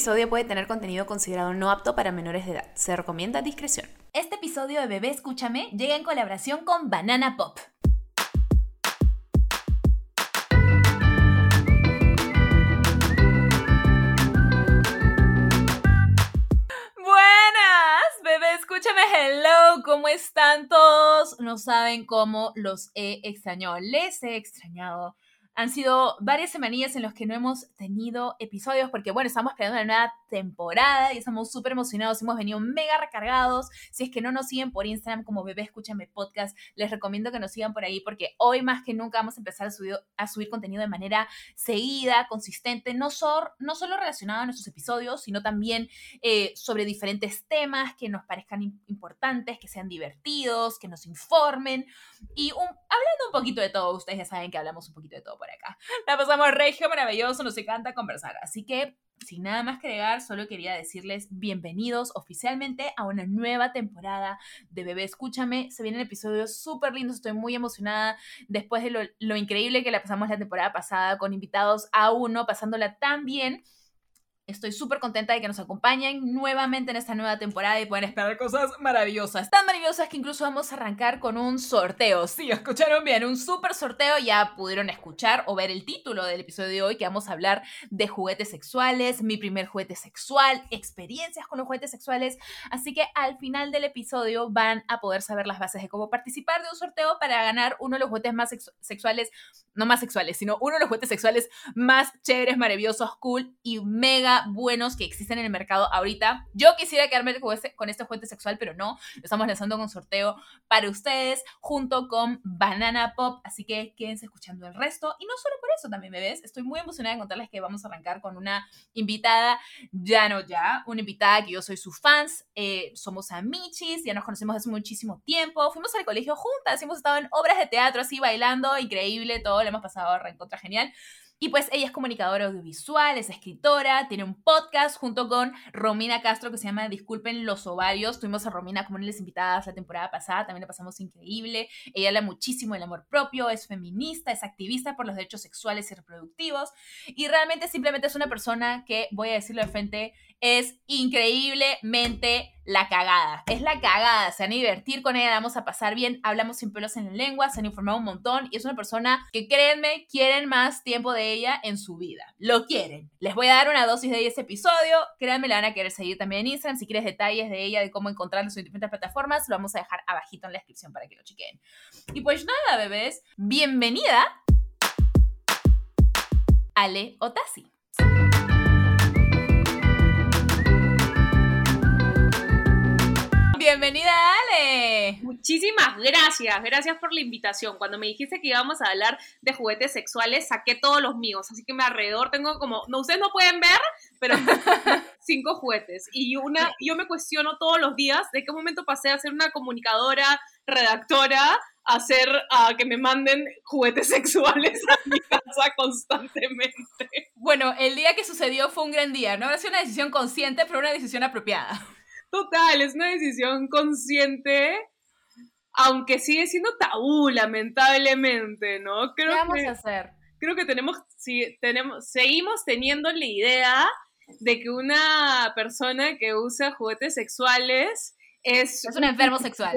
episodio puede tener contenido considerado no apto para menores de edad. Se recomienda discreción. Este episodio de Bebé Escúchame llega en colaboración con Banana Pop. Buenas, bebé, escúchame, hello, ¿cómo están todos? No saben cómo los he extrañado, les he extrañado han sido varias semanillas en las que no hemos tenido episodios porque, bueno, estamos creando una nueva temporada y estamos súper emocionados. Hemos venido mega recargados. Si es que no nos siguen por Instagram como Bebé Escúchame Podcast, les recomiendo que nos sigan por ahí porque hoy más que nunca vamos a empezar a subir, a subir contenido de manera seguida, consistente, no, no solo relacionado a nuestros episodios, sino también eh, sobre diferentes temas que nos parezcan importantes, que sean divertidos, que nos informen y un, hablando un poquito de todo. Ustedes ya saben que hablamos un poquito de todo por acá. La pasamos regio, maravilloso, nos encanta conversar. Así que, sin nada más que agregar, solo quería decirles bienvenidos oficialmente a una nueva temporada de Bebé Escúchame. Se vienen episodios súper lindos, estoy muy emocionada después de lo, lo increíble que la pasamos la temporada pasada con invitados a uno, pasándola tan bien Estoy súper contenta de que nos acompañen nuevamente en esta nueva temporada y pueden esperar cosas maravillosas. Tan maravillosas que incluso vamos a arrancar con un sorteo. Sí, escucharon bien, un súper sorteo. Ya pudieron escuchar o ver el título del episodio de hoy que vamos a hablar de juguetes sexuales, mi primer juguete sexual, experiencias con los juguetes sexuales. Así que al final del episodio van a poder saber las bases de cómo participar de un sorteo para ganar uno de los juguetes más sexuales, no más sexuales, sino uno de los juguetes sexuales más chéveres, maravillosos, cool y mega buenos que existen en el mercado ahorita. Yo quisiera quedarme con este, con este juguete sexual, pero no. Lo estamos lanzando con sorteo para ustedes junto con Banana Pop. Así que quédense escuchando el resto. Y no solo por eso también, ves. Estoy muy emocionada de contarles que vamos a arrancar con una invitada, ya no ya, una invitada que yo soy su fans. Eh, somos amichis, ya nos conocemos hace muchísimo tiempo. Fuimos al colegio juntas, hemos estado en obras de teatro así bailando, increíble, todo lo hemos pasado reencontra genial. Y pues ella es comunicadora audiovisual, es escritora, tiene un podcast junto con Romina Castro que se llama Disculpen los ovarios. Tuvimos a Romina como una de las invitadas la temporada pasada, también la pasamos increíble. Ella habla muchísimo del amor propio, es feminista, es activista por los derechos sexuales y reproductivos. Y realmente simplemente es una persona que, voy a decirlo de frente, es increíblemente la cagada. Es la cagada. Se van a divertir con ella, vamos a pasar bien. Hablamos sin pelos en la lengua, se han informado un montón y es una persona que, créanme, quieren más tiempo de ella en su vida. Lo quieren. Les voy a dar una dosis de ese episodio. Créanme, la van a querer seguir también en Instagram. Si quieres detalles de ella, de cómo encontrarla en diferentes plataformas, lo vamos a dejar abajito en la descripción para que lo chequen. Y pues nada, bebés. Bienvenida. Ale Otasi. Bienvenida, Ale. Muchísimas gracias, gracias por la invitación. Cuando me dijiste que íbamos a hablar de juguetes sexuales, saqué todos los míos, así que me alrededor tengo como, no, ustedes no pueden ver, pero cinco juguetes. Y una, yo me cuestiono todos los días de qué momento pasé a ser una comunicadora, redactora, a hacer, a que me manden juguetes sexuales a mi casa constantemente. Bueno, el día que sucedió fue un gran día, ¿no? Ha sido una decisión consciente, pero una decisión apropiada. Total, es una decisión consciente, aunque sigue siendo tabú, lamentablemente, ¿no? Creo ¿Qué vamos a hacer? Creo que tenemos, sí, tenemos, seguimos teniendo la idea de que una persona que usa juguetes sexuales es, es un enfermo sexual.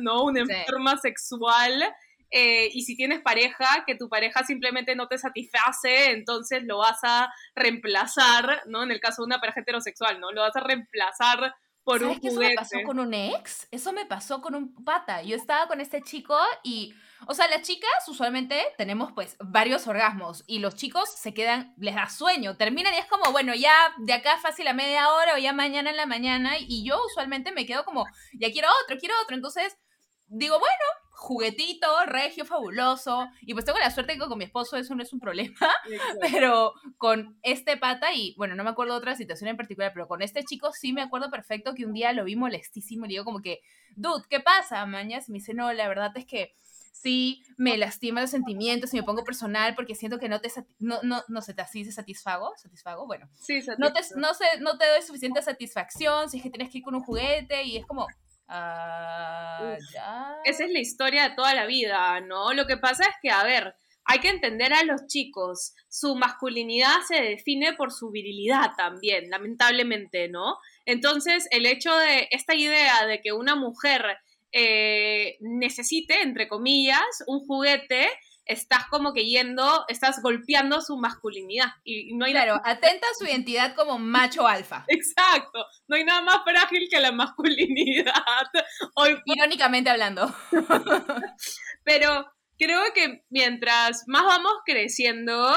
¿no? Una enferma sexual. Eh, y si tienes pareja, que tu pareja simplemente no te satisface, entonces lo vas a reemplazar, ¿no? En el caso de una pareja heterosexual, ¿no? Lo vas a reemplazar por ¿Sabes que eso me pasó con un ex? Eso me pasó con un pata. Yo estaba con este chico y, o sea, las chicas usualmente tenemos pues varios orgasmos y los chicos se quedan, les da sueño, terminan y es como, bueno, ya de acá fácil a media hora o ya mañana en la mañana y yo usualmente me quedo como, ya quiero otro, quiero otro. Entonces digo, bueno, juguetito, regio, fabuloso. Y pues tengo la suerte que con mi esposo eso no es un problema, pero con este pata y bueno, no me acuerdo de otra situación en particular, pero con este chico sí me acuerdo perfecto que un día lo vi molestísimo y le digo como que, dude, ¿qué pasa, mañas? Y me dice, no, la verdad es que sí me lastima los sentimientos y me pongo personal porque siento que no te no, no, no se te así se satisfago, satisfago, bueno. Sí, no te, no, sé, no te doy suficiente satisfacción si es que tienes que ir con un juguete y es como, Ah, Esa es la historia de toda la vida, ¿no? Lo que pasa es que, a ver, hay que entender a los chicos. Su masculinidad se define por su virilidad también, lamentablemente, ¿no? Entonces, el hecho de esta idea de que una mujer eh, necesite, entre comillas, un juguete, estás como que yendo, estás golpeando su masculinidad. Y, no hay claro, atenta a su identidad como macho alfa. Exacto, no hay nada más frágil que la masculinidad. Hoy... Irónicamente hablando. Pero creo que mientras más vamos creciendo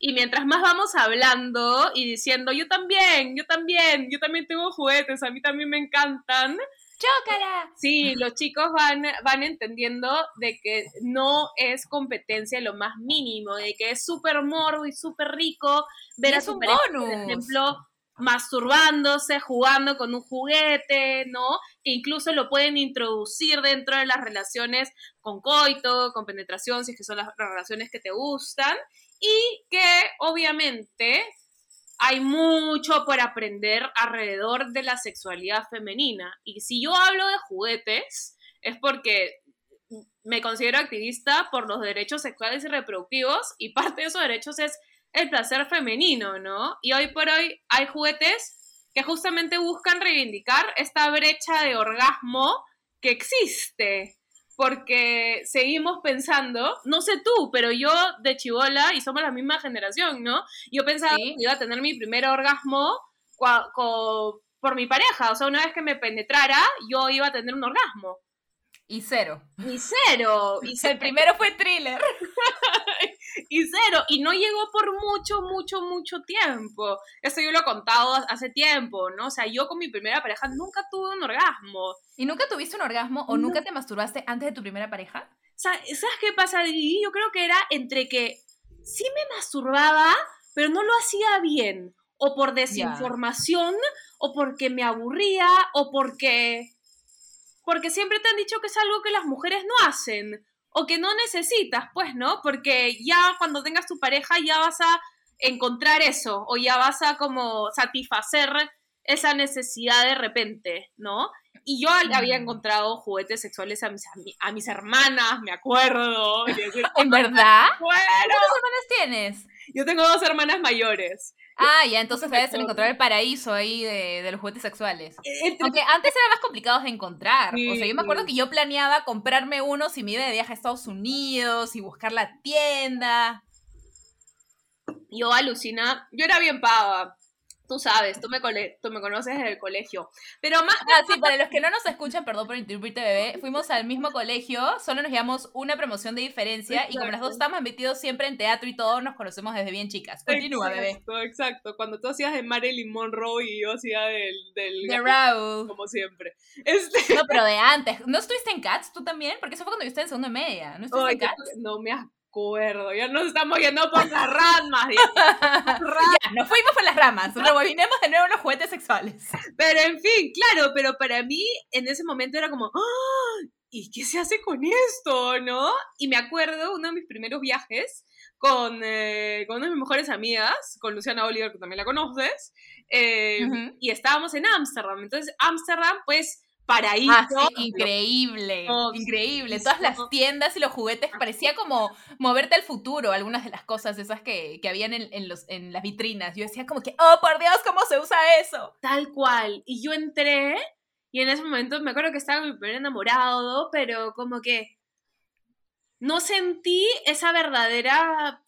y mientras más vamos hablando y diciendo, yo también, yo también, yo también tengo juguetes, a mí también me encantan. ¡Chócala! Sí, los chicos van, van entendiendo de que no es competencia lo más mínimo, de que es súper morbo y súper rico ver a su pareja, por ejemplo, masturbándose, jugando con un juguete, ¿no? Que incluso lo pueden introducir dentro de las relaciones con coito, con penetración, si es que son las relaciones que te gustan, y que obviamente hay mucho por aprender alrededor de la sexualidad femenina. Y si yo hablo de juguetes, es porque me considero activista por los derechos sexuales y reproductivos, y parte de esos derechos es el placer femenino, ¿no? Y hoy por hoy hay juguetes que justamente buscan reivindicar esta brecha de orgasmo que existe, porque seguimos pensando, no sé tú, pero yo de chivola, y somos la misma generación, ¿no? Yo pensaba que iba a tener mi primer orgasmo por mi pareja, o sea, una vez que me penetrara, yo iba a tener un orgasmo. Y cero. Y cero. Y El primero fue thriller. y cero. Y no llegó por mucho, mucho, mucho tiempo. Esto yo lo he contado hace tiempo, ¿no? O sea, yo con mi primera pareja nunca tuve un orgasmo. ¿Y nunca tuviste un orgasmo o nunca te masturbaste antes de tu primera pareja? ¿Sabes qué pasa, Didi? Yo creo que era entre que sí me masturbaba, pero no lo hacía bien. O por desinformación, o porque me aburría, o porque porque siempre te han dicho que es algo que las mujeres no hacen o que no necesitas, pues, ¿no? Porque ya cuando tengas tu pareja ya vas a encontrar eso o ya vas a como satisfacer esa necesidad de repente, ¿no? Y yo había mm. encontrado juguetes sexuales a mis, a, mis hermanas, me acuerdo. ¿En verdad? ¿Cuántas hermanas tienes? Yo tengo dos hermanas mayores. Ah, ya, entonces debes encontrar el paraíso ahí de, los juguetes sexuales. E, Aunque antes eran más complicados de encontrar. o sea, yo me acuerdo que yo planeaba comprarme uno si me iba de viaje a Estados Unidos y buscar la tienda. Yo alucina, yo era bien pava. Tú sabes, tú me, tú me conoces desde el colegio. Pero más... Ah, sí, para los que no nos escuchan, perdón por interrumpirte, bebé, fuimos al mismo colegio, solo nos llevamos una promoción de diferencia y como las dos estamos metidos siempre en teatro y todo, nos conocemos desde bien chicas. Continúa, bebé. Exacto, exacto. Cuando tú hacías de Marilyn Monroe y yo hacía del... del de Raúl. Como siempre. Este... No, pero de antes. ¿No estuviste en Cats tú también? Porque eso fue cuando yo estaba en segundo media. ¿No estuviste en Cats? No me acuerdo. Ya nos estamos yendo por las ramas. ya, nos fuimos por las ramas. Rebobinemos de nuevo los juguetes sexuales. Pero en fin, claro, pero para mí en ese momento era como, ¡Ah! ¿y qué se hace con esto? ¿No? Y me acuerdo uno de mis primeros viajes con, eh, con una de mis mejores amigas, con Luciana Oliver, que también la conoces, eh, y estábamos en Ámsterdam. Entonces, Ámsterdam, pues paraíso. Ah, increíble, increíble. Todas las tiendas y los juguetes parecía como moverte al futuro, algunas de las cosas esas que, que habían en, los, en las vitrinas. Yo decía como que, oh, por Dios, ¿cómo se usa eso? Tal cual. Y yo entré y en ese momento me acuerdo que estaba mi primer enamorado, pero como que no sentí esa verdadera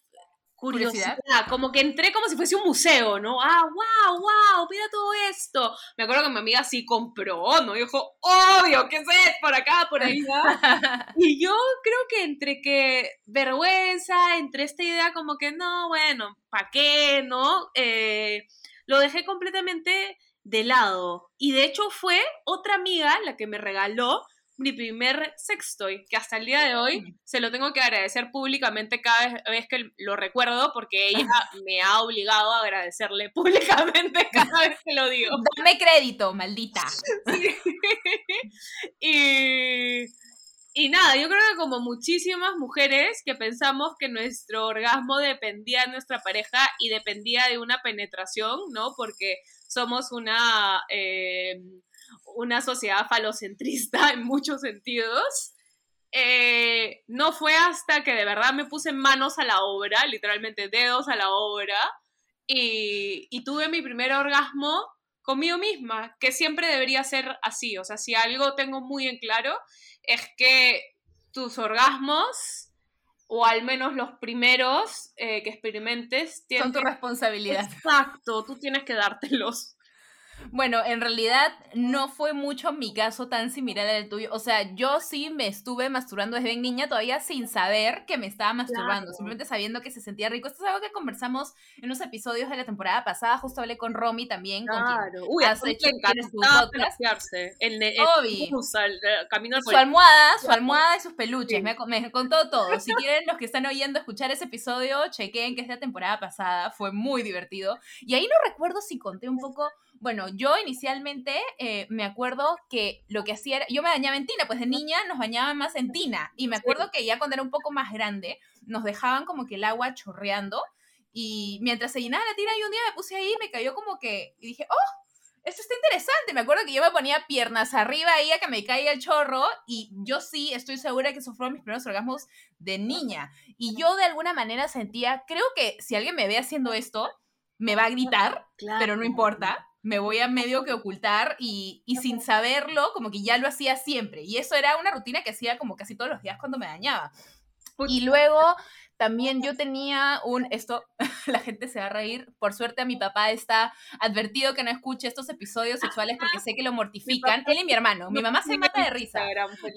curiosidad. Como que entré como si fuese un museo, ¿no? Ah, wow, wow, mira todo esto. Me acuerdo que mi amiga sí compró, ¿no? Y dijo, obvio, ¿qué es Por acá, por ahí. y yo creo que entre que vergüenza, entre esta idea como que no, bueno, ¿para qué, no? Eh, lo dejé completamente de lado. Y de hecho fue otra amiga la que me regaló mi primer sextoy, que hasta el día de hoy mm. se lo tengo que agradecer públicamente cada vez que lo recuerdo, porque ella me ha obligado a agradecerle públicamente cada vez que lo digo. Dame crédito, maldita. Y, y nada, yo creo que como muchísimas mujeres que pensamos que nuestro orgasmo dependía de nuestra pareja y dependía de una penetración, ¿no? Porque somos una... Eh, una sociedad falocentrista en muchos sentidos. eh, no fue hasta que de verdad me puse manos a la obra, literalmente dedos a la obra, y, y tuve mi primer orgasmo conmigo misma, que siempre debería ser así. O sea, si algo tengo muy en claro es que tus orgasmos, o al menos los primeros eh, que experimentes, Son tu responsabilidad. Exacto, tú tienes que dártelos. Bueno, en realidad no fue mucho mi caso tan similar al tuyo. O sea, yo sí me estuve masturbando desde niña todavía sin saber que me estaba masturbando, Claro. simplemente sabiendo que se sentía rico. Esto es algo que conversamos en unos episodios de la temporada pasada. Justo hablé con Romy también, con Claro. Uy, hecho-. El, el, al- eh, camino al su almohada, su almohada y sus peluches. Sí. Me, me contó todo. Si quieren, los que están oyendo escuchar ese episodio, chequen que es la temporada pasada. Fue muy divertido. Y ahí no recuerdo si conté un poco. Bueno, yo inicialmente eh, me acuerdo que lo que hacía era. Yo me bañaba en tina, pues de niña nos bañaban más en tina. Y me acuerdo que ya cuando era un poco más grande, nos dejaban como que el agua chorreando. Y mientras se llenaba la tina, y un día me puse ahí, me cayó como que. Y dije, ¡oh! esto está interesante. Me acuerdo que yo me ponía piernas arriba ahí a que me caiga el chorro y yo sí estoy segura que esos fueron mis primeros orgasmos de niña. Y yo de alguna manera sentía, creo que si alguien me ve haciendo esto, me va a gritar, pero no importa. Me voy a medio que ocultar y, y sin saberlo, como que ya lo hacía siempre. Y eso era una rutina que hacía como casi todos los días cuando me dañaba. Y luego también yo tenía un, esto, la gente se va a reír, por suerte a mi papá está advertido que no escuche estos episodios sexuales porque sé que lo mortifican, él y mi hermano, mi mamá se mata de risa,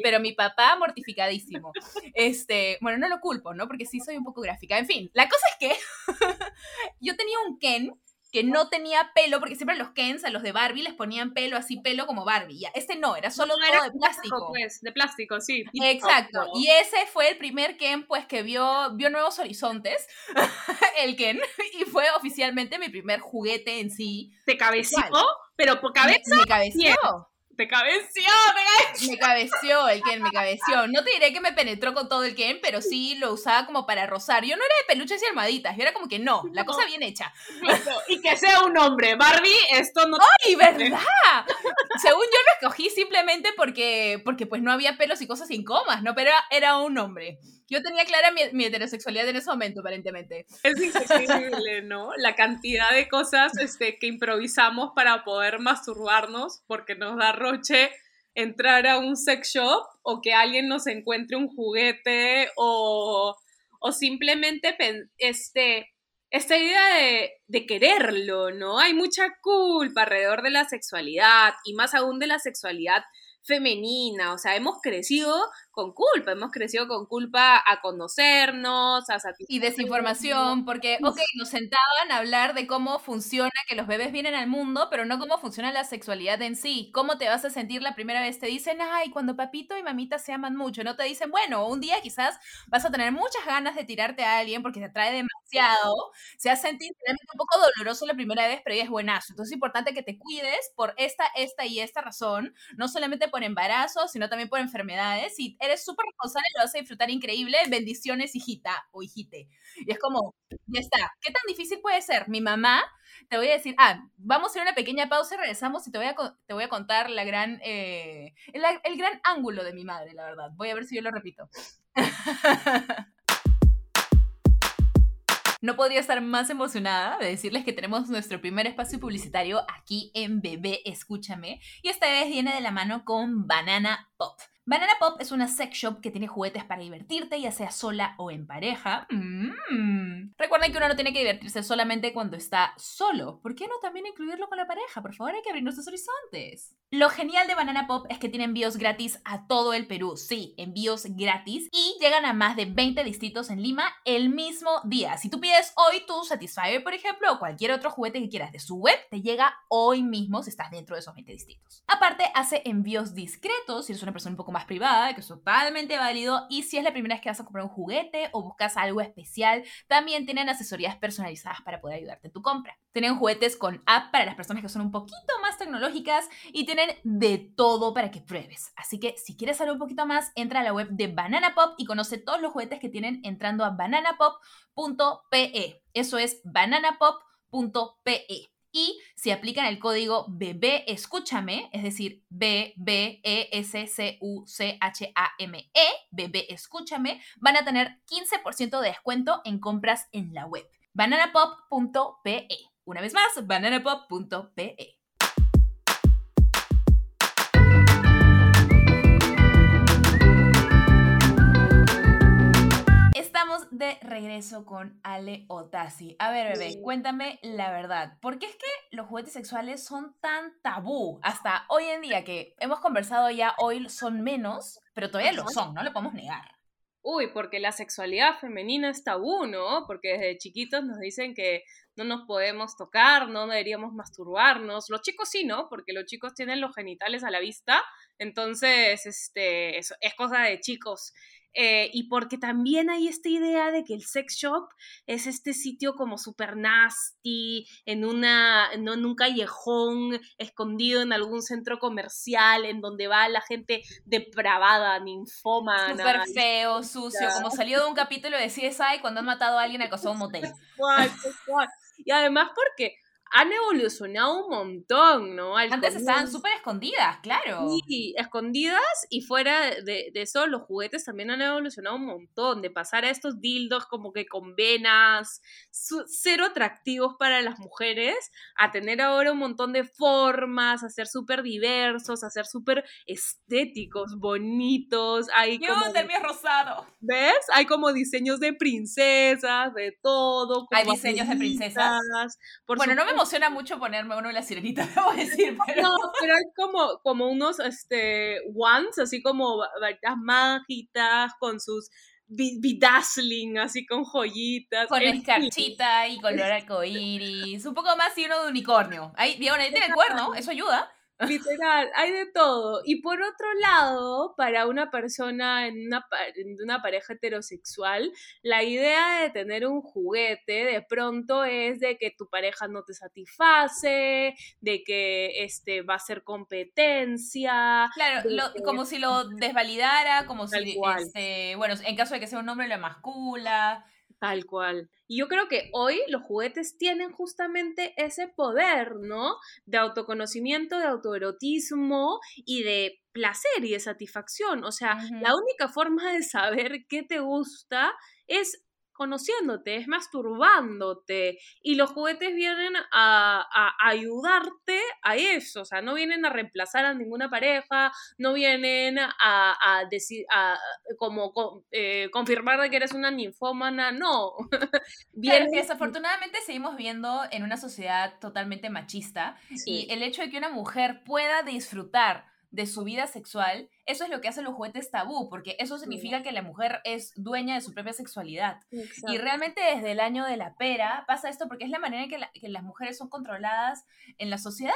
pero mi papá mortificadísimo. Este, bueno, no lo culpo, ¿no? Porque sí soy un poco gráfica. En fin, la cosa es que yo tenía un Ken que no tenía pelo, porque siempre los Kens a los de Barbie les ponían pelo así, pelo como Barbie. Ya, este no, era solo No, todo era de plástico. Pues, de plástico, sí. Exacto. Y ese fue el primer Ken, pues, que vio, vio nuevos horizontes, el Ken, y fue oficialmente mi primer juguete en sí. te cabeció, Igual. pero por cabeza Me, me cabeció. Te cabeció, te. Me cabeció el Ken, me cabeció. No te diré que me penetró con todo el Ken, pero sí lo usaba como para rozar. Yo no era de peluches y almohaditas, yo era como que no, la cosa bien hecha. Y que sea un hombre. Barbie, esto no ¡Ay, verdad! Según yo lo escogí simplemente porque, porque pues no había pelos y cosas sin comas, ¿no? Pero era, era un hombre. Yo tenía clara mi, mi heterosexualidad en ese momento, aparentemente. es increíble, ¿no? La cantidad de cosas este, que improvisamos para poder masturbarnos porque nos da roche entrar a un sex shop o que alguien nos encuentre un juguete o, o simplemente este, esta idea de, de quererlo, ¿no? Hay mucha culpa alrededor de la sexualidad y más aún de la sexualidad femenina, o sea, hemos crecido con culpa, hemos crecido con culpa a conocernos, a satisfacer. Y desinformación, porque, ok, nos sentaban a hablar de cómo funciona que los bebés vienen al mundo, pero no cómo funciona la sexualidad en sí. ¿Cómo te vas a sentir la primera vez? Te dicen, ay, cuando papito y mamita se aman mucho. No te dicen, bueno, un día quizás vas a tener muchas ganas de tirarte a alguien porque te atrae demasiado. Se hace sentir realmente un poco doloroso la primera vez, pero ya es buenazo. Entonces es importante que te cuides por esta, esta y esta razón, no solamente por embarazo, sino también por enfermedades. Y eres súper responsable, lo vas a disfrutar increíble. Bendiciones, hijita o hijite. Y es como, ya está. ¿Qué tan difícil puede ser? Mi mamá, te voy a decir, ah, vamos a hacer una pequeña pausa y regresamos y te voy a, te voy a contar la gran, eh, el, el gran ángulo de mi madre, la verdad. Voy a ver si yo lo repito. No podría estar más emocionada de decirles que tenemos nuestro primer espacio publicitario aquí en Bebé Escúchame y esta vez viene de la mano con Banana Pop. Banana Pop es una sex shop que tiene juguetes para divertirte, ya sea sola o en pareja. Mm. Recuerden que uno no tiene que divertirse solamente cuando está solo. ¿Por qué no también incluirlo con la pareja? Por favor, hay que abrir nuestros horizontes. Lo genial de Banana Pop es que tiene envíos gratis a todo el Perú. Sí, envíos gratis. Y llegan a más de 20 distritos en Lima el mismo día. Si tú pides hoy tu Satisfyer, por ejemplo, o cualquier otro juguete que quieras de su web, te llega hoy mismo si estás dentro de esos 20 distritos. Aparte, hace envíos discretos si eres una persona un poco más privada, que es totalmente válido. Y si es la primera vez que vas a comprar un juguete o buscas algo especial, también tienen asesorías personalizadas para poder ayudarte en tu compra. Tienen juguetes con app para las personas que son un poquito más tecnológicas y tienen de todo para que pruebes. Así que si quieres saber un poquito más, entra a la web de Banana Pop y conoce todos los juguetes que tienen entrando a bananapop.pe. Eso es bananapop.pe. Y si aplican el código bebé escúchame, es decir, B B E S C U C H A M E, bebé escúchame, van a tener 15% de descuento en compras en la web. bananapop.pe. Una vez más, bananapop.pe. de regreso con Ale Otasi. A ver, bebé, cuéntame la verdad. ¿Por qué es que los juguetes sexuales son tan tabú hasta hoy en día que hemos conversado ya hoy son menos, pero todavía lo son, no lo podemos negar? Uy, porque la sexualidad femenina es tabú, ¿no? Porque desde chiquitos nos dicen que no nos podemos tocar, no deberíamos masturbarnos. Los chicos sí, ¿no? Porque los chicos tienen los genitales a la vista, entonces, este, es, es cosa de chicos. Eh, y porque también hay esta idea de que el sex shop es este sitio como super nasty, en, una, no, en un callejón, escondido en algún centro comercial, en donde va la gente depravada, ninfómana. Súper feo, sucio, como salió de un capítulo de CSI cuando han matado a alguien al costado de un motel. Y además porque han evolucionado un montón, ¿no? Al Antes estaban súper escondidas, claro. Sí, escondidas y fuera de, de eso los juguetes también han evolucionado un montón, de pasar a estos dildos como que con venas, cero atractivos para las mujeres, a tener ahora un montón de formas, a ser súper diversos, a ser súper estéticos, bonitos, hay Yo, como, mío rosado. ¿ves? Hay como diseños de princesas, de todo. Hay diseños de princesas. por Bueno, no me. Emociona mucho ponerme uno de la sirenita, debo decir, pero... No, pero hay como, como unos este, wands, así como va- varitas mágicas, con sus be- bedazzling, así con joyitas. Con escarchita y color arcoíris, un poco más y uno de unicornio. Ahí, digo, ahí tiene el cuerno, eso ayuda. Literal, hay de todo. Y por otro lado, para una persona en una, en una pareja heterosexual, la idea de tener un juguete de pronto es de que tu pareja no te satisface, de que este, va a ser competencia. Claro, lo- que- como si lo desvalidara, como Tal si, este, bueno, en caso de que sea un hombre, lo emascula. Tal cual. Y yo creo que hoy los juguetes tienen justamente ese poder, ¿no? De autoconocimiento, de autoerotismo y de placer y de satisfacción. O sea, la única forma de saber qué te gusta es conociéndote, es masturbándote. Y los juguetes vienen a, a ayudarte a eso. O sea, no vienen a reemplazar a ninguna pareja, no vienen a, a decir, a, como co- eh, confirmar de que eres una ninfómana, no. Claro, que desafortunadamente seguimos viviendo en una sociedad totalmente machista Sí. y el hecho de que una mujer pueda disfrutar de su vida sexual, eso es lo que hacen los juguetes tabú, porque eso significa que la mujer es dueña de su propia sexualidad. Y realmente desde el año de la pera pasa esto porque es la manera en que, la- que las mujeres son controladas en la sociedad.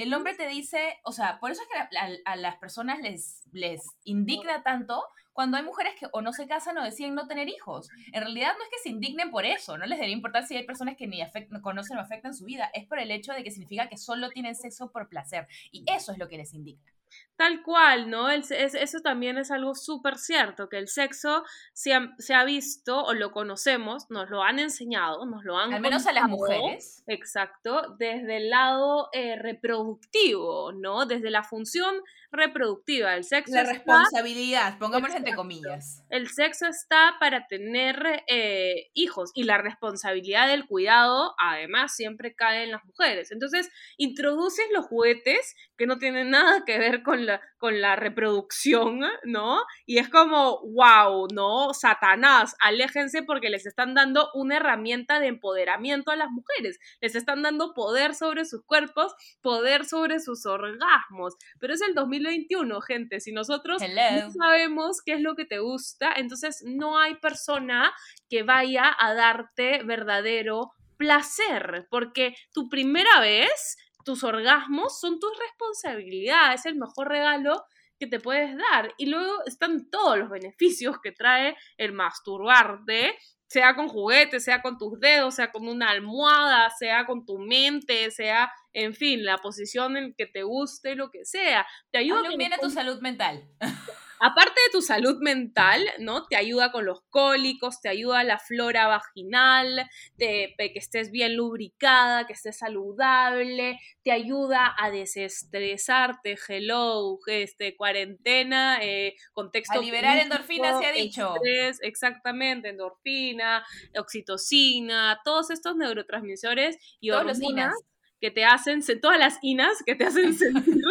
El hombre te dice, o sea, por eso es que a, las personas les, les indigna tanto cuando hay mujeres que o no se casan o deciden no tener hijos. En realidad no es que se indignen por eso, no les debería importar si hay personas que ni afect- no conocen o afectan su vida, es por el hecho de que significa que solo tienen sexo por placer. Y eso es lo que les indigna. Tal cual, ¿no? El es- eso también es algo súper cierto, que el sexo se ha, se ha visto o lo conocemos, nos lo han enseñado, nos lo han Al menos a las mujeres. Exacto, desde el lado eh, reproductivo, ¿no? Desde la función reproductiva. El sexo La está- responsabilidad, pongámoslo entre comillas. el sexo está para tener eh, hijos y la responsabilidad del cuidado, además, siempre cae en las mujeres. Entonces, introduces los juguetes que no tienen nada que ver con la, con la reproducción, ¿no? Y es como, wow, ¿no? Satanás, aléjense porque les están dando una herramienta de empoderamiento a las mujeres. Les están dando poder sobre sus cuerpos, poder sobre sus orgasmos. Pero es el 2021, gente. Si nosotros Hello. no sabemos qué es lo que te gusta, entonces no hay persona que vaya a darte verdadero placer, porque tu primera vez, tus orgasmos son tu responsabilidad, es el mejor regalo que te puedes dar. Y luego están todos los beneficios que trae el masturbarte, sea con juguetes, sea con tus dedos, sea con una almohada, sea con tu mente, sea, en fin, la posición en que te guste, lo que sea. Te ayuda Hazle un como bien a tu salud mental. aparte de tu salud mental, ¿no? Te ayuda con los cólicos, te ayuda la flora vaginal, te, que estés bien lubricada, que estés saludable, te ayuda a desestresarte, hello, este, cuarentena, eh, contexto. A liberar endorfina, se ha dicho. exactamente, endorfina, oxitocina, todos estos neurotransmisores y hormonas que te hacen, todas las inas que te hacen sentir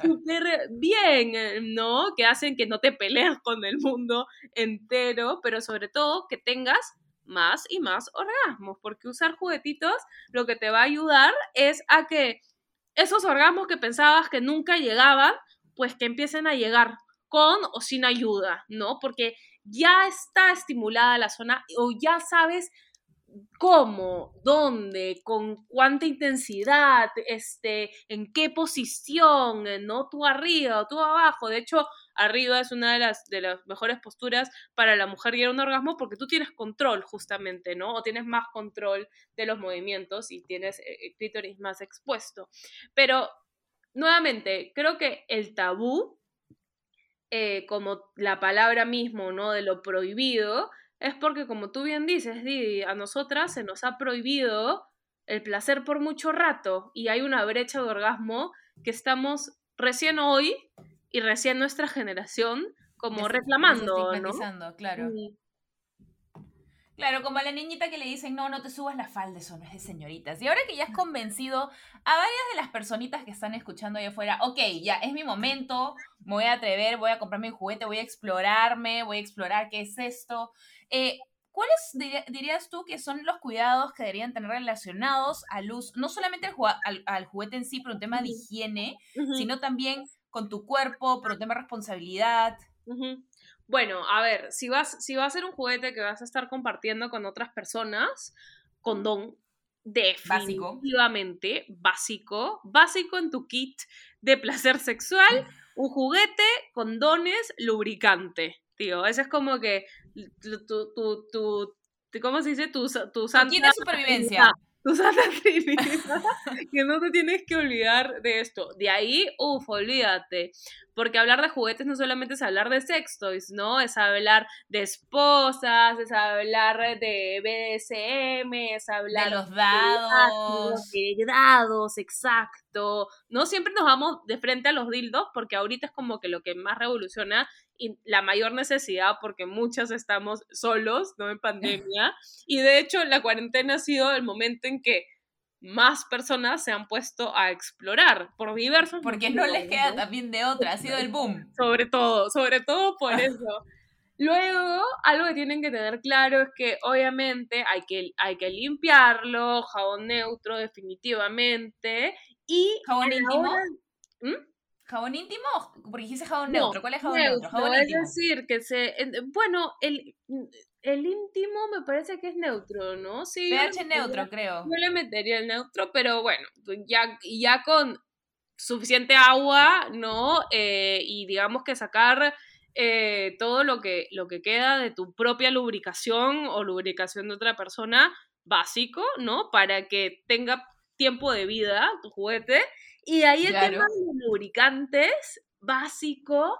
súper bien, ¿no? Que hacen que no te pelees con el mundo entero, pero sobre todo que tengas más y más orgasmos, porque usar juguetitos lo que te va a ayudar es a que esos orgasmos que pensabas que nunca llegaban, pues que empiecen a llegar con o sin ayuda, ¿no? Porque ya está estimulada la zona o ya sabes cómo, dónde, con cuánta intensidad, este, en qué posición, no tú arriba tú abajo. De hecho, arriba es una de las, de las mejores posturas para la mujer llegar a un orgasmo porque tú tienes control justamente, ¿no? O tienes más control de los movimientos y tienes eh, el clítoris más expuesto. Pero, nuevamente, creo que el tabú, eh, como la palabra mismo, ¿no? De lo prohibido, es porque, como tú bien dices, Didi, a nosotras se nos ha prohibido el placer por mucho rato y hay una brecha de orgasmo que estamos recién hoy y recién nuestra generación como reclamando, ¿no? Claro. Claro, como a la niñita que le dicen, no, no te subas la falda, eso no es de señoritas. Y ahora que ya has convencido a varias de las personitas que están escuchando ahí afuera, ok, ya es mi momento, me voy a atrever, voy a comprarme un juguete, voy a explorarme, voy a explorar qué es esto. Eh, ¿Cuáles dirías tú que son los cuidados que deberían tener relacionados al luz, no solamente al, juguete en sí por un tema de higiene, sino también con tu cuerpo, por un tema de responsabilidad? Bueno, a ver, si vas, si va a ser un juguete que vas a estar compartiendo con otras personas, condón, definitivamente básico, básico en tu kit de placer sexual, un juguete, condones, lubricante, tío. Ese es como que tu, tu, tu, ¿cómo se dice? Tu, tu santa... de supervivencia santa que no te tienes que olvidar de esto. De ahí, uff, olvídate. Porque hablar de juguetes no solamente es hablar de sextoys, ¿no? Es hablar de esposas, es hablar de BDSM, es hablar de los dados. De dados, exacto. No siempre nos vamos de frente a los dildos porque ahorita es como que lo que más revoluciona y la mayor necesidad porque muchos estamos solos, ¿no? En pandemia. Y de hecho la cuarentena ha sido el momento en que más personas se han puesto a explorar por diversos Porque no les queda también de otra, ha sido el boom. Sobre todo, sobre todo por eso. Luego, algo que tienen que tener claro es que obviamente hay que, hay que limpiarlo, jabón neutro definitivamente, y... ¿Jabón íntimo? ¿Mm? ¿Jabón íntimo? Porque dijiste jabón neutro. ¿Cuál es jabón neutro? Jabón es decir, que se. Bueno, el, el íntimo me parece que es neutro, ¿no? Sí. pH neutro, creo. Yo le metería el neutro, pero bueno, ya, ya con suficiente agua, ¿no? Eh, y digamos que sacar eh, todo lo que, lo que queda de tu propia lubricación o lubricación de otra persona, básico, ¿no? Para que tenga tiempo de vida tu juguete y ahí el tema de lubricantes básico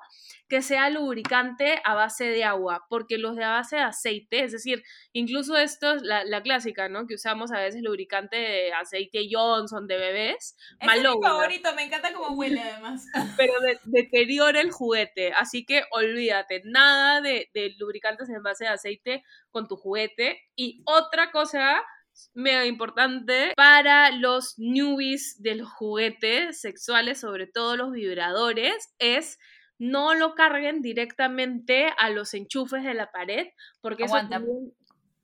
que sea lubricante a base de agua, porque los de a base de aceite, es decir, incluso esto es la, clásica, ¿no? Que usamos a veces lubricante de aceite Johnson de bebés. Es mi favorito, me encanta cómo huele además. Pero deteriora el juguete, así que olvídate, nada de, de lubricantes en base de aceite con tu juguete. Y otra cosa mega importante para los newbies de los juguetes sexuales, sobre todo los vibradores, es no lo carguen directamente a los enchufes de la pared, porque Aguanta.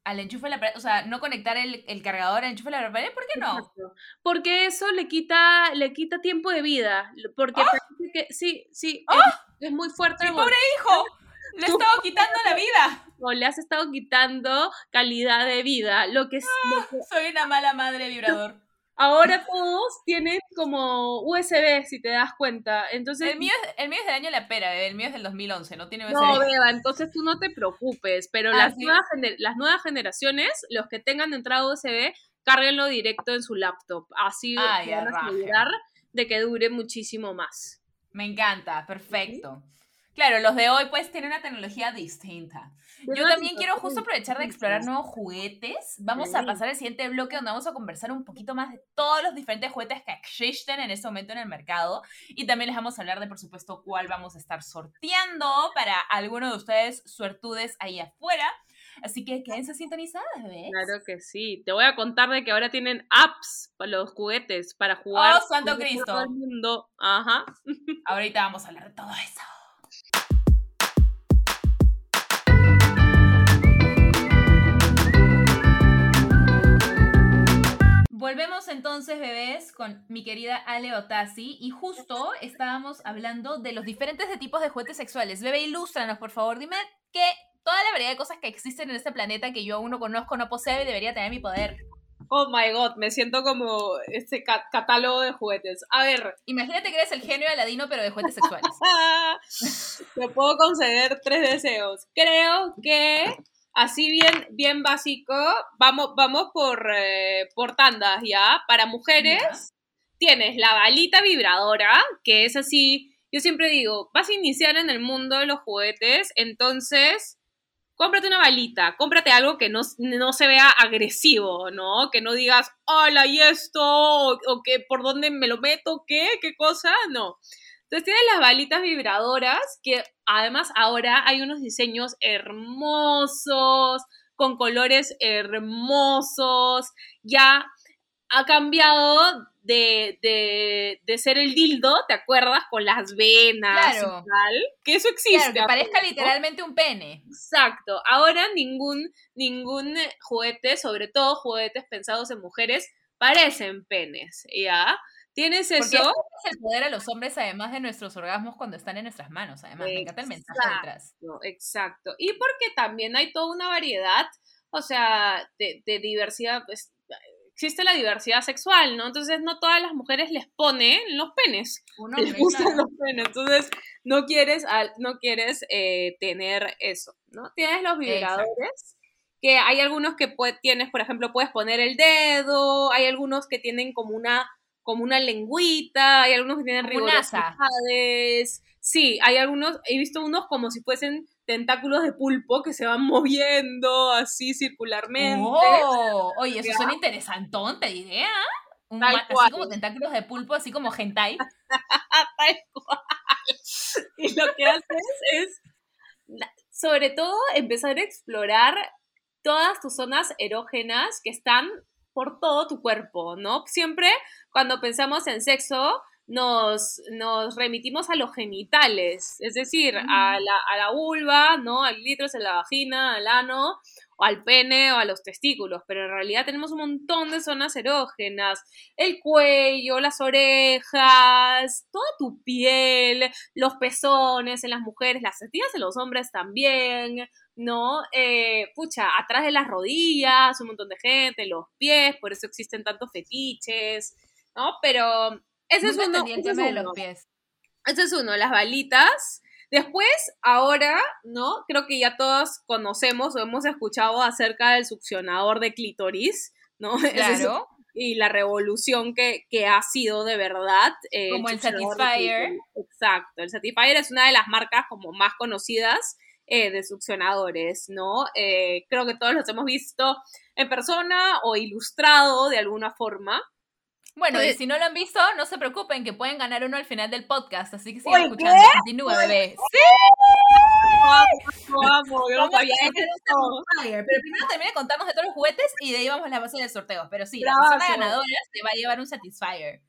Al enchufe de la pared, o sea, no conectar el, cargador al enchufe de la pared, ¿por qué no? Porque eso le quita, le quita tiempo de vida. Porque ¡Ah! que, sí, sí, ¡Ah! es, muy fuerte. ¡Mi pobre hijo! Le he estado quitando la vida. O le has estado quitando calidad de vida. Lo que, es, ah, Soy una mala madre vibrador. Ahora todos tienen como USB, si te das cuenta. Entonces, el mío, es, el mío es de año la pera, el mío es del 2011, no tiene USB. No, Beba, entonces tú no te preocupes, pero ah, las, nuevas las nuevas generaciones, los que tengan entrada USB, cárguenlo directo en su laptop. Así van a asegurar de que dure muchísimo más. Me encanta, perfecto. Claro, los de hoy pues tienen una tecnología distinta. Yo también quiero justo aprovechar de explorar nuevos juguetes. Vamos a pasar al siguiente bloque donde vamos a conversar un poquito más de todos los diferentes juguetes que existen en este momento en el mercado. Y también les vamos a hablar de, por supuesto, cuál vamos a estar sorteando para algunos de ustedes suertudes ahí afuera. Así que quédense sintonizadas, ¿ves? Claro que sí. Te voy a contar de que ahora tienen apps para los juguetes para jugar. ¡Oh, santo Cristo! Todo el mundo. Ajá. Ahorita vamos a hablar de todo eso. Volvemos entonces, bebés, con mi querida Ale Otasi y justo estábamos hablando de los diferentes tipos de juguetes sexuales. Bebé, ilústranos, por favor. Dime que toda la variedad de cosas que existen en este planeta que yo aún no conozco, no poseo y debería tener mi poder. Oh my god, me siento como este catálogo de juguetes. A ver. Imagínate que eres el genio de Aladino, pero de juguetes sexuales. Te puedo conceder tres deseos. Creo que así bien, bien básico, vamos, vamos por, eh, por tandas, ¿ya? Para mujeres, tienes la balita vibradora, que es así. Yo siempre digo, vas a iniciar en el mundo de los juguetes, entonces cómprate una balita, cómprate algo que no, no, se vea agresivo, ¿no? Que no digas, hola, ¿y esto? O, que por dónde me lo meto, ¿qué? ¿Qué cosa? No. Entonces tienes las balitas vibradoras, que además ahora hay unos diseños hermosos, con colores hermosos, ya ha cambiado de, ser el dildo, ¿te acuerdas? Con las venas claro. y tal. Que eso existe. Claro, que parezca literalmente un pene. Exacto. Ahora ningún, ningún juguete, sobre todo juguetes pensados en mujeres, parecen penes, ¿ya? Tienes eso. Porque el poder a los hombres, además de nuestros orgasmos cuando están en nuestras manos. Además, me encanta el mensaje detrás. Exacto. Y porque también hay toda una variedad, o sea, de, de diversidad, pues existe la diversidad sexual, ¿no? Entonces no todas las mujeres les ponen los penes. les gustan los penes. Entonces no quieres, no quieres eh, tener eso, ¿no? Tienes los vibradores. Que hay algunos que tienes, por ejemplo, puedes poner el dedo, hay algunos que tienen como una, como una lengüita, hay algunos que tienen rigurosidades. Sí, hay algunos, he visto unos como si fuesen tentáculos de pulpo que se van moviendo así circularmente. Oh, oye, eso suena interesantón, te diré, ¿ah? así como tentáculos de pulpo, así como hentai. Tal cual. Y lo que haces es, sobre todo, empezar a explorar todas tus zonas erógenas que están por todo tu cuerpo, ¿no? Siempre cuando pensamos en sexo, nos, nos remitimos a los genitales, es decir, a, la, a la vulva, ¿no? Al litros, en la vagina, al ano, o al pene o a los testículos, pero en realidad tenemos un montón de zonas erógenas, el cuello, las orejas, toda tu piel, los pezones en las mujeres, las tetillas en los hombres también, ¿no? Eh, pucha, atrás de las rodillas, un montón de gente, los pies, por eso existen tantos fetiches, ¿no? Pero ese es uno. Ese es uno. Ese es uno, las balitas. Después, ahora, ¿no? Creo que ya todos conocemos o hemos escuchado acerca del succionador de clítoris, ¿no? Claro. y la revolución que, ha sido de verdad. Eh, como el, Satisfyer. Exacto, el Satisfyer es una de las marcas como más conocidas eh, de succionadores, ¿no? Eh, creo que todos los hemos visto en persona o ilustrado de alguna forma. Bueno, y si no lo han visto, no se preocupen, que pueden ganar uno al final del podcast, así que sigan escuchando. Continúa, bebé. ¡Sí! Vamos, sabía Pero primero termina de contarnos de todos los juguetes y de ahí vamos a la base del sorteo. Pero sí, la persona ganadora te va a llevar un Satisfyer.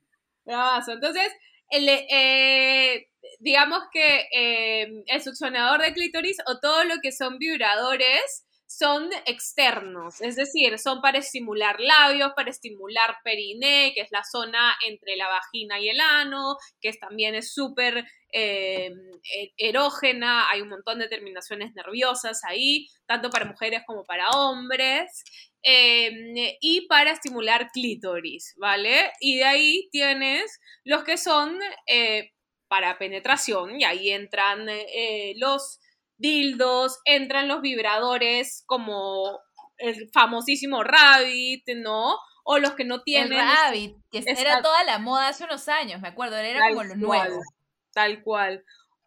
Bravazo. Entonces, el, eh, digamos que eh, el succionador de clítoris o todo lo que son vibradores son externos, es decir, son para estimular labios, para estimular periné, que es la zona entre la vagina y el ano, que también es súper eh, e-, erógena, hay un montón de terminaciones nerviosas ahí, tanto para mujeres como para hombres, eh, y para estimular clítoris, ¿vale? Y de ahí tienes los que son eh, para penetración, y ahí entran los dildos, entran los vibradores como el famosísimo Rabbit, ¿no? O los que no tienen. El Rabbit, que era toda la moda hace unos años, me acuerdo, era como lo nuevo. Tal cual.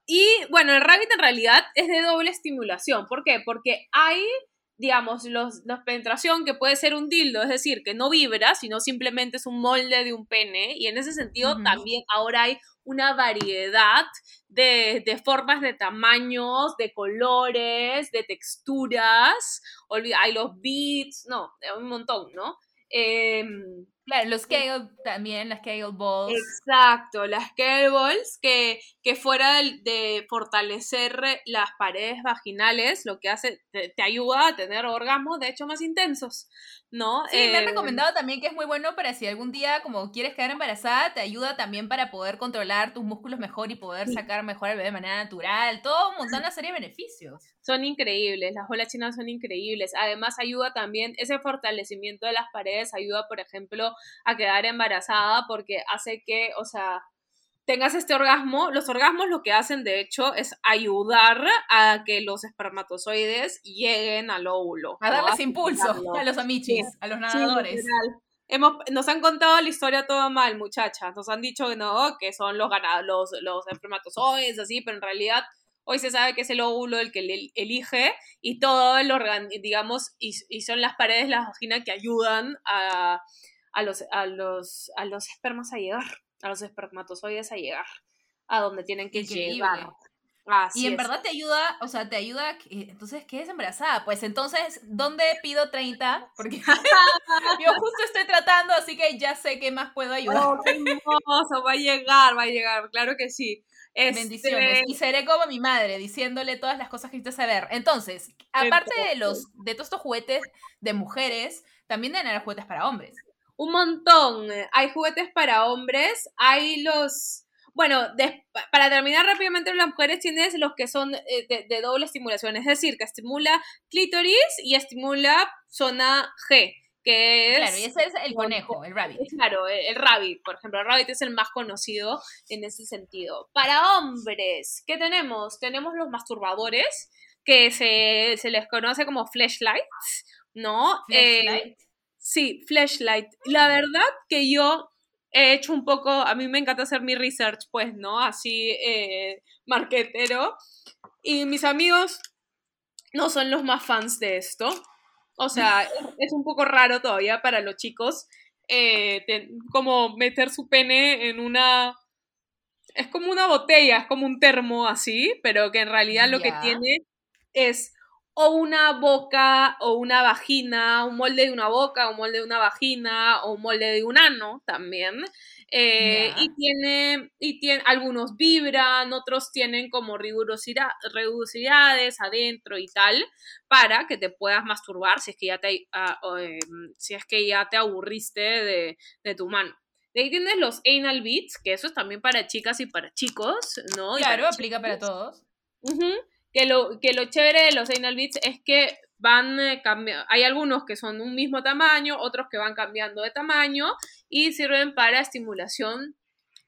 y bueno, el rabbit en realidad es de doble estimulación. ¿Por qué? Porque hay, digamos, los, la penetración que puede ser un dildo, es decir, que no vibra, sino simplemente es un molde de un pene. Y en ese sentido también ahora hay una variedad de, de formas, de tamaños, de colores, de texturas. Hay los beats, no, un montón, ¿no? Em, Claro, los Kegel también, las Kegel Balls. Exacto, las Kerbals, que, que fuera de, fortalecer las paredes vaginales, lo que hace, te, te ayuda a tener orgasmos, de hecho, más intensos, ¿no? Sí, me han Eh, recomendado también que es muy bueno para si algún día como quieres quedar embarazada, te ayuda también para poder controlar tus músculos mejor y poder Sí. sacar mejor al bebé de manera natural. Todo un montón de serie de beneficios. Son increíbles, las bolas chinas son increíbles. Además, ayuda también, ese fortalecimiento de las paredes ayuda, por ejemplo, a quedar embarazada porque hace que, o sea, tengas este orgasmo. Los orgasmos lo que hacen, de hecho, es ayudar a que los espermatozoides lleguen al óvulo. A darles impulso a los amichis, a los Sí, nadadores. literal. Hemos, nos han contado la historia toda mal, muchachas. Nos han dicho que no, que son los ganados, los, los espermatozoides, así, pero en realidad hoy se sabe que es el óvulo el que le elige y todo el órgano, digamos, y, y son las paredes de la vagina que ayudan a, a, los, a, los, a los espermas a llegar, a los espermatozoides a llegar a donde tienen que Increíble. llegar. Así Y en es. verdad te ayuda, o sea, te ayuda, entonces, ¿qué es embarazada? Pues entonces, ¿dónde pido 30? Porque yo justo estoy tratando, así que ya sé qué más puedo ayudar. Oh, qué hermoso, va a llegar, va a llegar, claro que sí. Este, Bendiciones. Y seré como mi madre, diciéndole todas las cosas que necesitas saber. Entonces, aparte de los de todos estos juguetes de mujeres, también deben haber juguetes para hombres. Un montón. Hay juguetes para hombres, hay los... Bueno, para terminar rápidamente, las mujeres tienes los que son eh, de, de doble estimulación, es decir, que estimula clítoris y estimula zona G, que es... Claro, y ese es el conejo, el rabbit. Claro, el, el rabbit, por ejemplo, el rabbit es el más conocido en ese sentido. Para hombres, ¿qué tenemos? Tenemos los masturbadores, que se, se les conoce como flashlights, ¿no? Eh, Flashlight. Sí, flashlight. La verdad que yo he hecho un poco, a mí me encanta hacer mi research, pues, ¿no? Así, eh, marquetero. Y mis amigos no son los más fans de esto. O sea, es, un poco raro todavía para los chicos eh, te- como meter su pene en una... Es como una botella, es como un termo así, pero que en realidad lo que tiene es o una boca o una vagina, un molde de una boca, un molde de una vagina o un molde de un ano también. Eh, y tiene, y tiene, algunos vibran, otros tienen como rigurosidad, rigurosidades adentro y tal, para que te puedas masturbar si es que ya te, ah, o, em, si es que ya te aburriste de, de tu mano. De ahí tienes los anal beats, que eso es también para chicas y para chicos, ¿no? Claro, para aplica para todos. Que lo, que lo chévere de los anal beats es que van cambiando, hay algunos que son un mismo tamaño, otros que van cambiando de tamaño y sirven para estimulación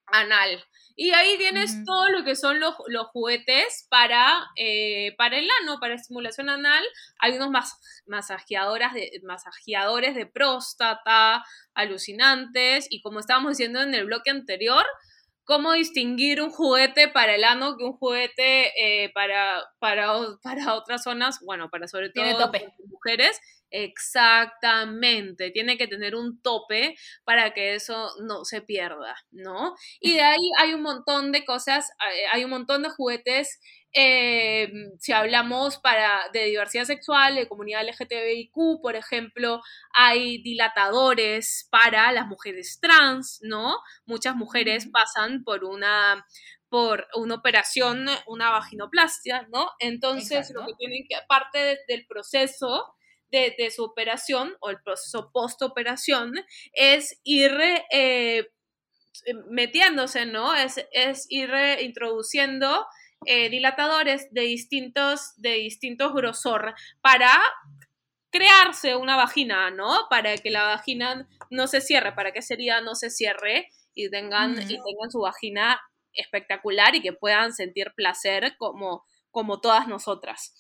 anal. Y ahí tienes todo lo que son los, los juguetes para, eh, para el ano, para estimulación anal. Hay unos mas, masajeadoras de, masajeadores de próstata, alucinantes, y como estábamos diciendo en el bloque anterior, cómo distinguir un juguete para el ano que un juguete eh, para, para, para otras zonas, bueno, para sobre todo mujeres. Exactamente, tiene que tener un tope para que eso no se pierda, ¿no? Y de ahí hay un montón de cosas, eh, hay un montón de juguetes, eh, si hablamos para, de diversidad sexual, de comunidad LGTBIQ, por ejemplo, hay dilatadores para las mujeres trans, ¿no? Muchas mujeres pasan por una por una operación, una vaginoplastia, ¿no? Entonces, Exacto. lo que tienen que, aparte de- del proceso de, de su operación o el proceso post-operación, es ir eh, metiéndose, ¿no? Es, es ir introduciendo eh, dilatadores de distintos, de distintos grosor para crearse una vagina, ¿no? Para que la vagina no se cierre, para que herida no se cierre y tengan, y tengan su vagina espectacular y que puedan sentir placer como, como todas nosotras.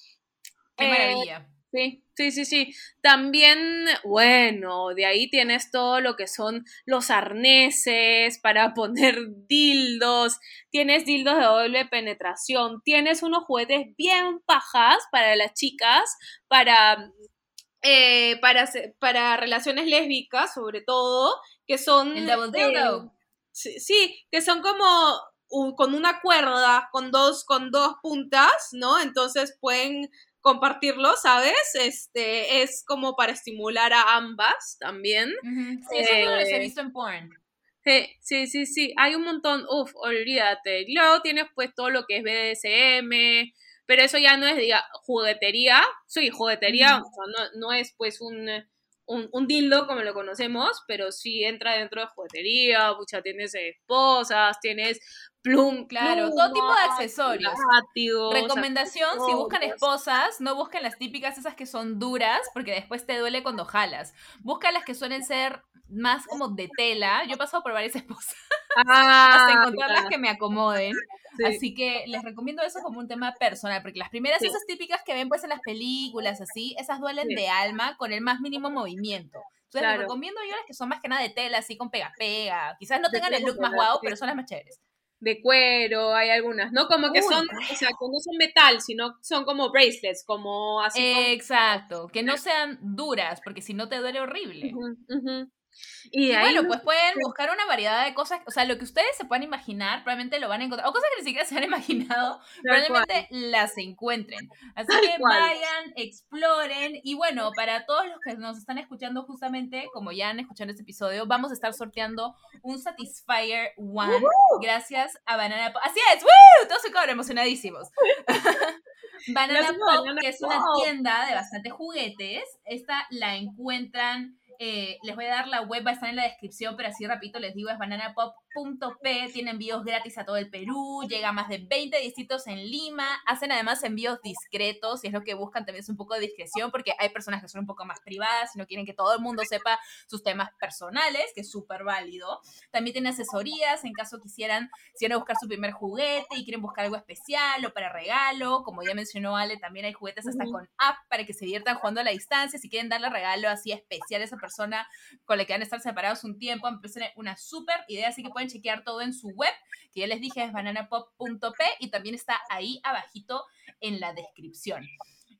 Qué Eh, maravilla. Sí, Sí, sí, sí. También, bueno, de ahí tienes todo lo que son los arneses para poner dildos, tienes dildos de doble penetración, tienes unos juguetes bien pajas para las chicas, para, eh, para, para relaciones lésbicas sobre todo, que son... El double dildo. Eh, sí, sí, que son como con una cuerda con dos, con dos puntas, ¿no? Entonces pueden compartirlo, ¿sabes? Este es como para estimular a ambas también. Sí, eso eh, los he visto en porn. Sí, sí, sí, sí, hay un montón, uff, olvídate. Luego tienes pues todo lo que es BDSM, pero eso ya no es, diga, juguetería, sí, juguetería, o sea, no, no, es pues un, un, un, dildo como lo conocemos, pero sí entra dentro de juguetería, mucha tienes esposas, tienes plum, claro, todo tipo de accesorios. Recomendación, si buscan esposas, no busquen las típicas esas que son duras, porque después te duele cuando jalas. Busca las que suelen ser más como de tela. Yo he pasado por varias esposas ah, hasta encontrar las que me acomoden. Así que les recomiendo eso como un tema personal, porque las primeras, esas típicas que ven pues en las películas, así, esas duelen de alma con el más mínimo movimiento. Entonces les recomiendo yo las que son más que nada de tela, así con pega-pega. Quizás no tengan el look más guau, pero son las más chéveres de cuero, hay algunas, ¿no? Como que son, o sea, que no son metal, sino son como bracelets, como así. Exacto, que no sean duras, porque si no te duele horrible. Y, bueno, pues pueden buscar una variedad de cosas, o sea, lo que ustedes se puedan imaginar, probablemente lo van a encontrar, o cosas que ni siquiera se han imaginado, probablemente las encuentren. Así que vayan, exploren, y bueno, para todos los que nos están escuchando justamente, como ya han escuchado este episodio, vamos a estar sorteando un Satisfyer One, gracias a Banana Pop. Así es, ¡Woo! Todos se cobran emocionadísimos. Banana Pop, que es una tienda de bastantes juguetes, esta la encuentran eh, les voy a dar la web, va a estar en la descripción, pero así rapidito les digo, es bananapop.p, tiene envíos gratis a todo el Perú, llega a más de 20 distritos en Lima, hacen además envíos discretos, y es lo que buscan también es un poco de discreción, porque hay personas que son un poco más privadas y no quieren que todo el mundo sepa sus temas personales, que es súper válido. También tiene asesorías en caso quisieran, si van a buscar su primer juguete y quieren buscar algo especial o para regalo, como ya mencionó Ale, también hay juguetes hasta con app para que se diviertan jugando a la distancia, si quieren darle regalo así especial a esa persona con la que van a estar separados un tiempo, me parece una súper idea, así que pueden chequear todo en su web, que ya les dije es bananapop.p y también está ahí abajito en la descripción.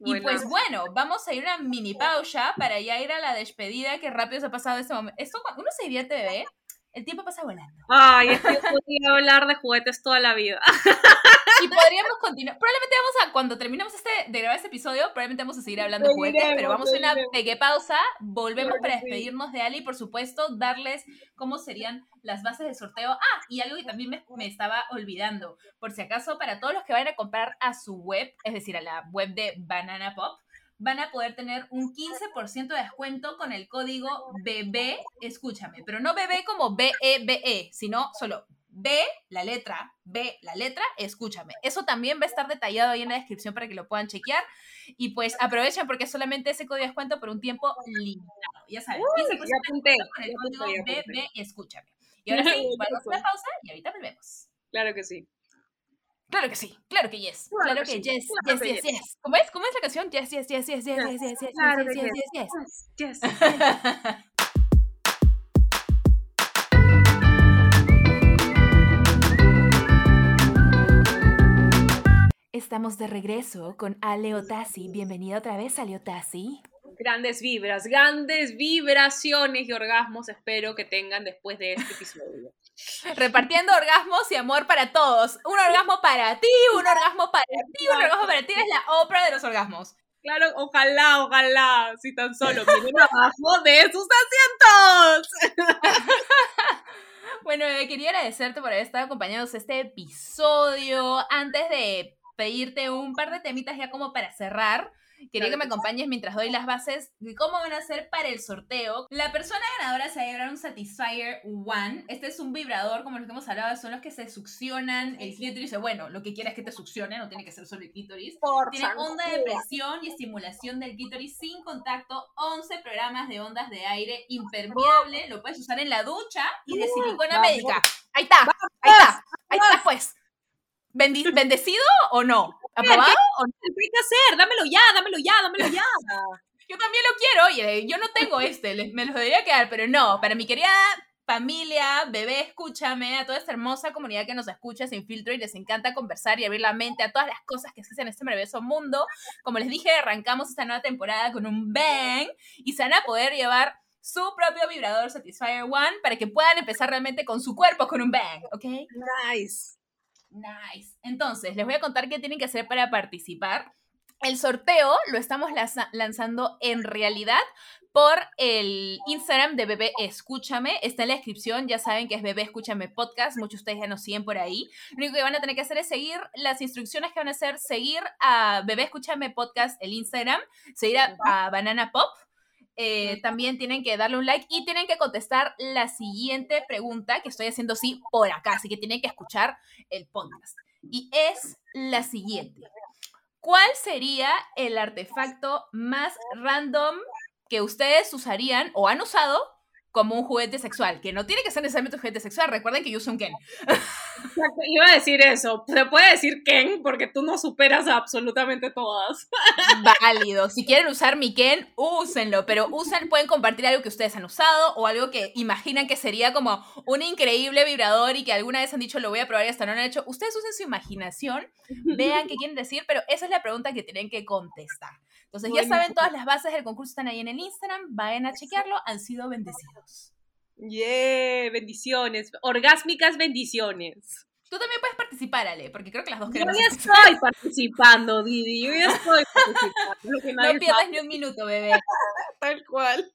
Y pues bueno, vamos a ir a una mini pausa para ya ir a la despedida, que rápido se ha pasado este momento. Esto, uno se divierte, bebé, el tiempo pasa volando. Ay, es que podría hablar de juguetes toda la vida. Y podríamos continuar. Probablemente vamos a, cuando terminemos este, de grabar este episodio, probablemente vamos a seguir hablando de juguetes, pero vamos a una pequeña pausa. Volvemos para despedirnos de Ali y, por supuesto, darles cómo serían las bases de sorteo. Ah, y algo que también me, me estaba olvidando. Por si acaso, para todos los que vayan a comprar a su web, es decir, a la web de Banana Pop, van a poder tener un 15% de descuento con el código BB, escúchame, pero no BB como B-E-B-E, sino solo B, la letra, B, la letra, escúchame. Eso también va a estar detallado ahí en la descripción para que lo puedan chequear. Y pues aprovechen porque solamente ese código de descuento por un tiempo limitado. Ya saben, 15% con el código BB, escúchame. Y ahora sí, vamos a una pausa y ahorita volvemos. Claro que sí. Claro que sí, claro que yes, claro, que, yes, yes, yes, yes, ¿Cómo es? ¿Cómo es la canción? Yes, yes, yes, yes, yes, yes, yes, yes, yes, yes, yes, yes, Estamos de regreso con Ale Otasi. Bienvenida otra vez, Ale Otasi. Grandes vibras, grandes vibraciones y orgasmos espero que tengan después de este episodio. Repartiendo orgasmos y amor para todos. Un orgasmo para ti, un orgasmo para ti, un orgasmo para ti. Es la ópera de los orgasmos. Claro, ojalá, ojalá, si tan solo miren abajo de sus asientos. bueno, quería agradecerte por haber estado acompañados este episodio. Antes de pedirte un par de temitas ya como para cerrar, Quería que me acompañes mientras doy las bases de cómo van a ser para el sorteo. La persona ganadora se va a llevar un Satisfyer One. Este es un vibrador, como los que hemos hablado, son los que se succionan el clítoris. Bueno, lo que quieras que te succione, no tiene que ser solo el clítoris. Tiene onda de presión y estimulación del clítoris sin contacto. 11 programas de ondas de aire impermeable. Lo puedes usar en la ducha y de silicona médica. Ahí está, ahí está, ahí está pues. ¿Bendecido o no? ¿Aprobado? ¿Qué, hay que hacer? Dámelo ya, dámelo ya, dámelo ya. yo también lo quiero. Oye, yo no tengo este, me los debería quedar, pero no, para mi querida familia, bebé, escúchame, a toda esta hermosa comunidad que nos escucha sin filtro y les encanta conversar y abrir la mente a todas las cosas que existen en este maravilloso mundo. Como les dije, arrancamos esta nueva temporada con un bang y se van a poder llevar su propio vibrador Satisfyer One para que puedan empezar realmente con su cuerpo con un bang, ¿ok? Nice. Nice. Entonces, les voy a contar qué tienen que hacer para participar. El sorteo lo estamos lanza- lanzando en realidad por el Instagram de Bebé Escúchame. Está en la descripción, ya saben que es Bebé Escúchame Podcast. Muchos de ustedes ya nos siguen por ahí. Lo único que van a tener que hacer es seguir las instrucciones que van a hacer, seguir a Bebé Escúchame Podcast, el Instagram, seguir a, a Banana Pop. Eh, también tienen que darle un like y tienen que contestar la siguiente pregunta que estoy haciendo sí por acá, así que tienen que escuchar el podcast. Y es la siguiente. ¿Cuál sería el artefacto más random que ustedes usarían o han usado como un juguete sexual? Que no tiene que ser necesariamente un juguete sexual. Recuerden que yo uso un Ken. Exacto, Iba a decir eso. Se puede decir Ken porque tú no superas a absolutamente todas. Válido. Si quieren usar mi Ken, úsenlo. Pero usen, pueden compartir algo que ustedes han usado o algo que imaginan que sería como un increíble vibrador y que alguna vez han dicho lo voy a probar y hasta no lo han hecho. Ustedes usen su imaginación, vean qué quieren decir, pero esa es la pregunta que tienen que contestar. Entonces ya saben, todas las bases del concurso están ahí en el Instagram. Vayan a chequearlo. Han sido bendecidos. Yeah, bendiciones. Orgásmicas bendiciones. Tú también puedes participar, Ale, porque creo que las dos Yo queremos. ya estoy participando, Didi. Yo ya estoy participando. No pierdas ni un minuto, bebé. tal cual.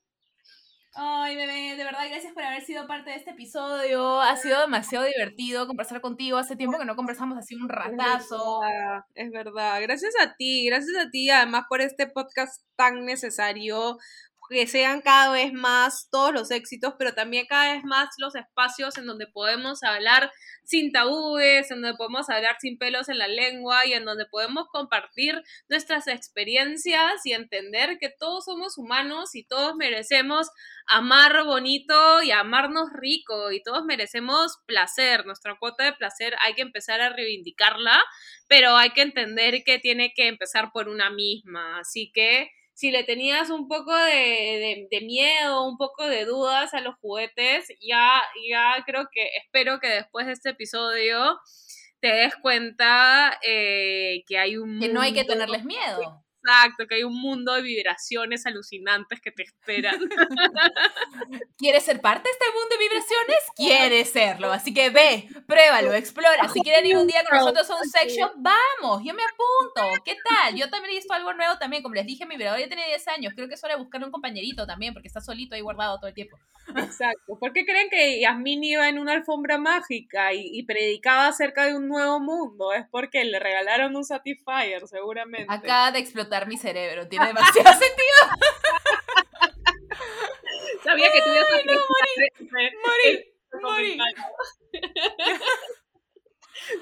Ay, bebé, de verdad, gracias por haber sido parte de este episodio. Ha sido demasiado divertido conversar contigo. Hace tiempo que no conversamos así un ratazo. Es verdad, es verdad. Gracias a ti, gracias a ti además por este podcast tan necesario. Que sean cada vez más todos los éxitos, pero también cada vez más los espacios en donde podemos hablar sin tabúes, en donde podemos hablar sin pelos en la lengua y en donde podemos compartir nuestras experiencias y entender que todos somos humanos y todos merecemos amar bonito y amarnos rico y todos merecemos placer. Nuestra cuota de placer hay que empezar a reivindicarla, pero hay que entender que tiene que empezar por una misma. Así que si le tenías un poco de, de- de miedo, un poco de dudas a los juguetes, ya, ya creo que espero que después de este episodio te des cuenta eh, que hay un Que no hay que tenerles miedo. Exacto, que hay un mundo de vibraciones alucinantes que te esperan. ¿Quieres ser parte de este mundo de vibraciones? Quieres serlo. Así que ve, pruébalo, explora. Si quieren ir un día con nosotros a un sex shop, vamos, yo me apunto. ¿Qué tal? Yo también he visto algo nuevo también. Como les dije, mi vibrador ya tiene 10 años. Creo que es hora de buscar un compañerito también, porque está solito ahí guardado todo el tiempo. Exacto. ¿Por qué creen que Yasmín iba en una alfombra mágica y, y predicaba acerca de un nuevo mundo? Es porque le regalaron un Satisfyer, seguramente. Acaba de explotar mi cerebro. Tiene demasiado sentido. Sabía que tú ibas a no, morí, morí. comentario.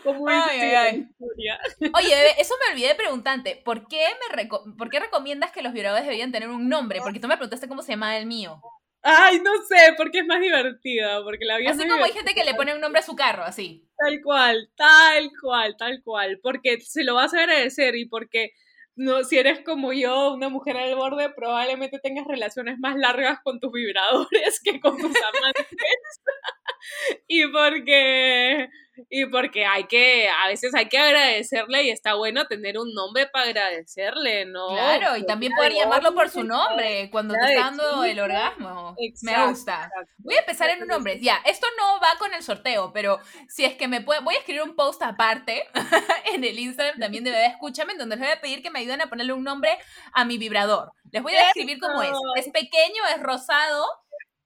Como Ay, dice ay, la ay. historia. Oye, eso me olvidé de preguntarte. ¿Por qué, me reco- ¿Por qué recomiendas que los vibradores deberían tener un nombre? Porque tú me preguntaste cómo se llama el mío. Ay, no sé, porque es más divertida, porque la vida Así como hay gente que le pone un nombre a su carro, así. Tal cual, tal cual, tal cual, porque se lo vas a agradecer y porque no, si eres como yo, una mujer al borde, probablemente tengas relaciones más largas con tus vibradores que con tus amantes. y porque y porque hay que a veces hay que agradecerle y está bueno tener un nombre para agradecerle, ¿no? Claro, y también poder llamarlo por su nombre cuando te está dando el exacto. orgasmo. Me Exacto, gusta. exacto. Voy a empezar en un nombre. Ya, esto no va con el sorteo, pero si es que me puede, voy a escribir un post aparte en el Instagram también de Bebé Escúchame, en donde les voy a pedir que me ayuden a ponerle un nombre a mi vibrador. Les voy a describir cómo es. Es pequeño, es rosado,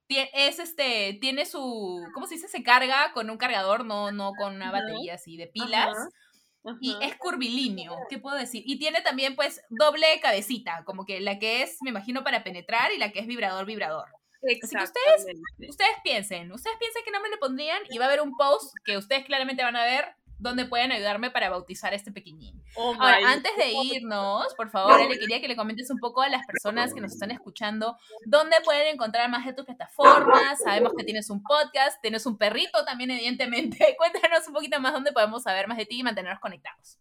es este, tiene su, ¿cómo se dice? Se carga con un cargador, no, no con una batería así de pilas. Ajá. Y es curvilíneo, ¿qué puedo decir? Y tiene también, pues, doble cabecita, como que la que es, me imagino, para penetrar y la que es vibrador, vibrador. que ustedes-. Ustedes piensen, ustedes piensen qué nombre le pondrían y va a haber un post que ustedes claramente van a ver donde pueden ayudarme para bautizar a este pequeñín. Oh Ahora, antes de irnos, por favor, le quería que le comentes un poco a las personas que nos están escuchando dónde pueden encontrar más de tus plataformas. Sabemos que tienes un podcast, tienes un perrito también, evidentemente. Cuéntanos un poquito más dónde podemos saber más de ti y mantenernos conectados.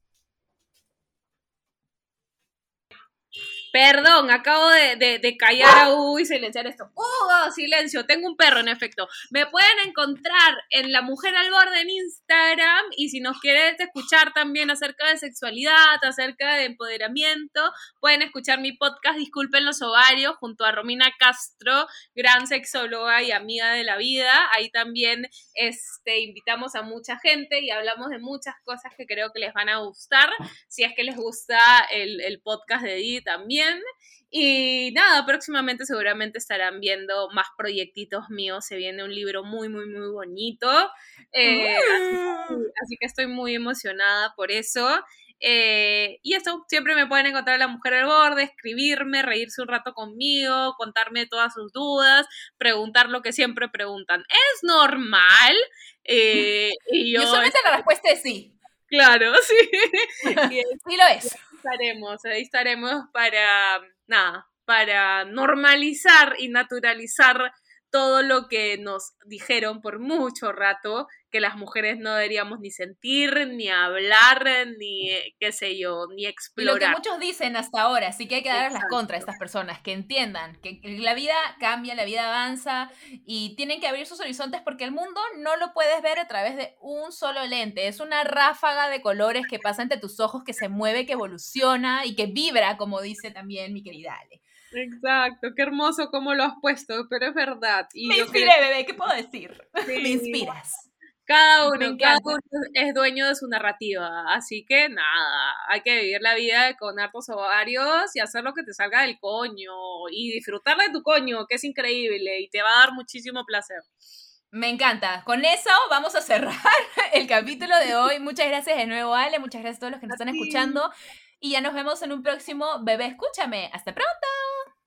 Perdón, acabo de, de, de callar a Hugo y silenciar esto. Hugo, silencio, tengo un perro en efecto. Me pueden encontrar en La Mujer al Borde en Instagram y si nos quieres escuchar también acerca de sexualidad, acerca de empoderamiento, pueden escuchar mi podcast Disculpen los ovarios junto a Romina Castro, gran sexóloga y amiga de la vida. Ahí también este, invitamos a mucha gente y hablamos de muchas cosas que creo que les van a gustar. Si es que les gusta el, el podcast de Di también. Y nada, próximamente seguramente estarán viendo más proyectitos míos. Se viene un libro muy, muy, muy bonito. Eh, así, que estoy muy emocionada por eso. Eh, y esto, siempre me pueden encontrar a la mujer al borde, escribirme, reírse un rato conmigo, contarme todas sus dudas, preguntar lo que siempre preguntan. ¿Es normal? Eh, y yo, la respuesta es sí. Claro, sí. sí lo es. Estaremos, ahí estaremos para, nada, para normalizar y naturalizar todo lo que nos dijeron por mucho rato, que las mujeres no deberíamos ni sentir, ni hablar, ni qué sé yo, ni Y explorar. lo que muchos dicen hasta ahora, así que hay que darles las contra a estas personas, que entiendan que la vida cambia, la vida avanza y tienen que abrir sus horizontes porque el mundo no lo puedes ver a través de un solo lente, es una ráfaga de colores que pasa entre tus ojos, que se mueve, que evoluciona y que vibra, como dice también mi querida Ale. Exacto, qué hermoso cómo lo has puesto, pero es verdad. Y Me creo- inspiré, bebé, ¿qué puedo decir? Sí. Me inspiras. Cada uno, cada uno es dueño de su narrativa, así que nada, hay que vivir la vida con hartos ovarios y hacer lo que te salga del coño y disfrutar de tu coño, que es increíble y te va a dar muchísimo placer. Me encanta. Con eso vamos a cerrar el capítulo de hoy. Muchas gracias de nuevo, Ale. Muchas gracias a todos los que nos están escuchando. Y ya nos vemos en un próximo Bebé Escúchame. Hasta pronto.